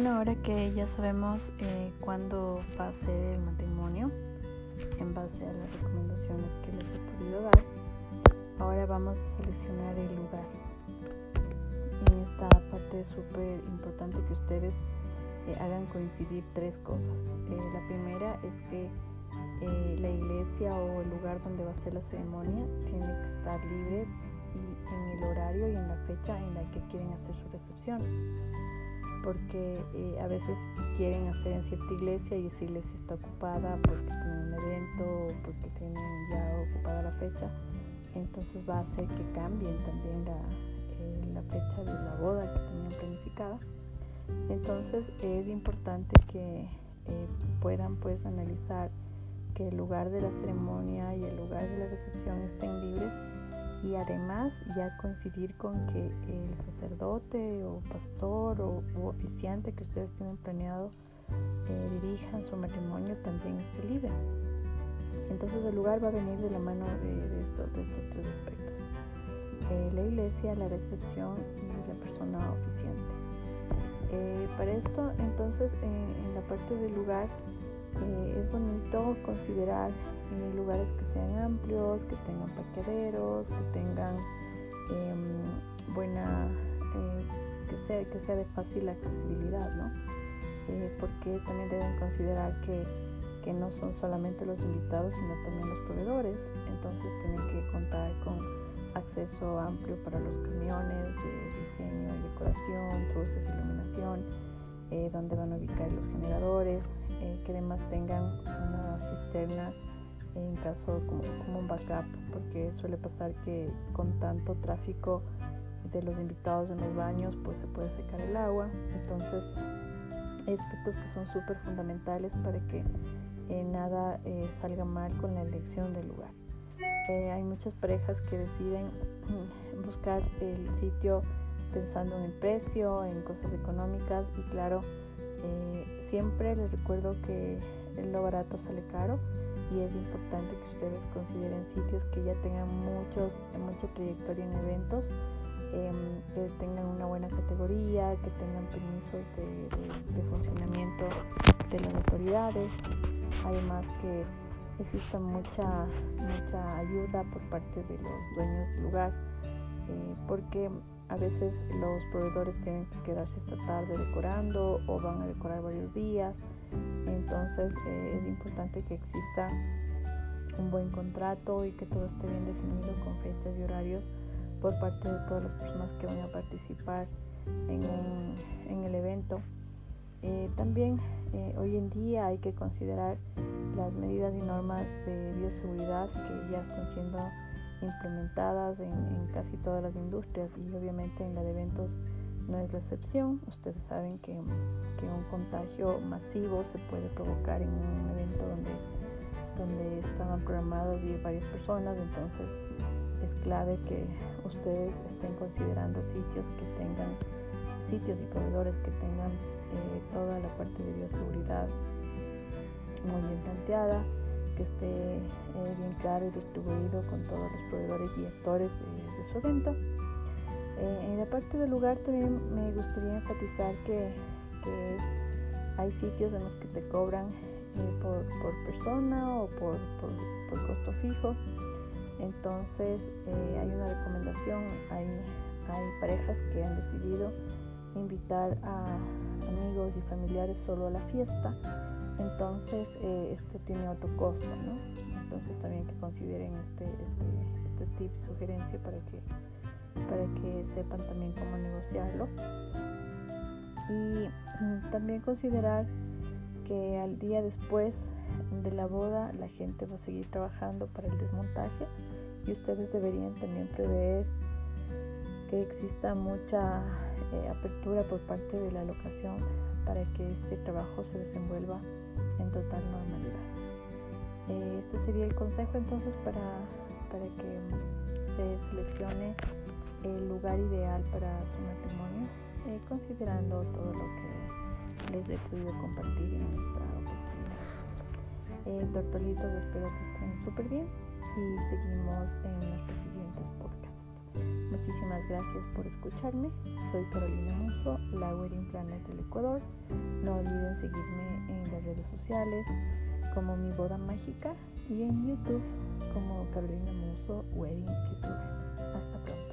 Bueno, ahora que ya sabemos eh, cuándo va a ser el matrimonio, en base a las recomendaciones que les he podido dar, ahora vamos a seleccionar el lugar. En esta parte es súper importante que ustedes eh, hagan coincidir tres cosas. Eh, la primera es que eh, la iglesia o el lugar donde va a ser la ceremonia tiene que estar libre y en el horario y en la fecha en la que quieren hacer su recepción. Porque a veces quieren hacer en cierta iglesia y esa iglesia está ocupada porque tienen un evento o porque tienen ya ocupada la fecha. Entonces va a hacer que cambien también la, la fecha de la boda que tenían planificada entonces es importante que eh, puedan pues analizar que el lugar de la ceremonia y el lugar de la recepción estén libres y además ya coincidir con que el sacerdote o pastor o oficiante que ustedes tienen planeado eh, dirijan su matrimonio también esté libre. Entonces el lugar va a venir de la mano de, estos, tres aspectos. Eh, la iglesia, la recepción y la persona oficiante. Eh, para esto, entonces, eh, en la parte del lugar, eh, es bonito considerar lugares que sean amplios, que tengan parqueaderos, que tengan em, buena, que, sea, que sea de fácil accesibilidad, ¿no? porque también deben considerar que, que no son solamente los invitados, sino también los proveedores. Entonces tienen que contar con acceso amplio para los camiones diseño y decoración, luces, iluminación, eh, donde van a ubicar los generadores, eh, que además tengan una cisterna en caso como, como, un backup, porque suele pasar que con tanto tráfico de los invitados en los baños, pues se puede secar el agua. Entonces, aspectos que son súper fundamentales para que eh, nada salga mal con la elección del lugar hay muchas parejas que deciden buscar el sitio pensando en el precio, en cosas económicas y claro, eh, siempre les recuerdo que lo barato sale caro y es importante que ustedes consideren sitios que ya tengan muchos, mucha trayectoria en eventos, em, que tengan una buena categoría, que tengan permisos de, funcionamiento de las autoridades, además que exista mucha, mucha ayuda por parte de los dueños del lugar, eh, porque a veces los proveedores tienen que quedarse esta tarde decorando o van a decorar varios días, entonces eh, es importante que exista un buen contrato y que todo esté bien definido con fechas y horarios por parte de todas las personas que van a participar en, el evento. Eh, también eh, hoy en día hay que considerar las medidas y normas de bioseguridad que ya están siendo implementadas en, casi todas las industrias y obviamente en la de eventos no es la excepción. Ustedes saben que, un contagio masivo se puede provocar en un evento donde, donde estaban programadas varias personas, entonces es clave que ustedes estén considerando sitios que tengan sitios y proveedores que tengan eh, toda la parte de bioseguridad muy bien planteada, que esté eh, bien claro y distribuido con todos los proveedores y actores de, su evento. Eh, en la parte del lugar también me gustaría enfatizar que, hay sitios en los que te cobran por, persona o por, costo fijo. Entonces hay una recomendación, hay, hay parejas que han decidido invitar a amigos y familiares solo a la fiesta, entonces eh, este tiene otro costo, ¿no? Entonces también que consideren este, este, este tip, sugerencia para que, para que sepan también cómo negociarlo. Y mm, también considerar que al día después de la boda la gente va a seguir trabajando para el desmontaje y ustedes deberían también prever que exista mucha eh, apertura por parte de la locación para que este trabajo se desenvuelva en total normalidad. Eh, este sería el consejo entonces para, para que se seleccione el lugar ideal para su matrimonio, eh, considerando todo lo que les he podido compartir en esta oportunidad. Eh, doctoritos, espero que estén súper bien y seguimos en nuestros siguientes podcasts. Muchísimas gracias por escucharme. Soy Carolina Muso, la Wedding Planet del Ecuador. No olviden seguirme en las redes sociales como Mi Boda Mágica y en YouTube como Carolina Muso Wedding Future. Hasta pronto.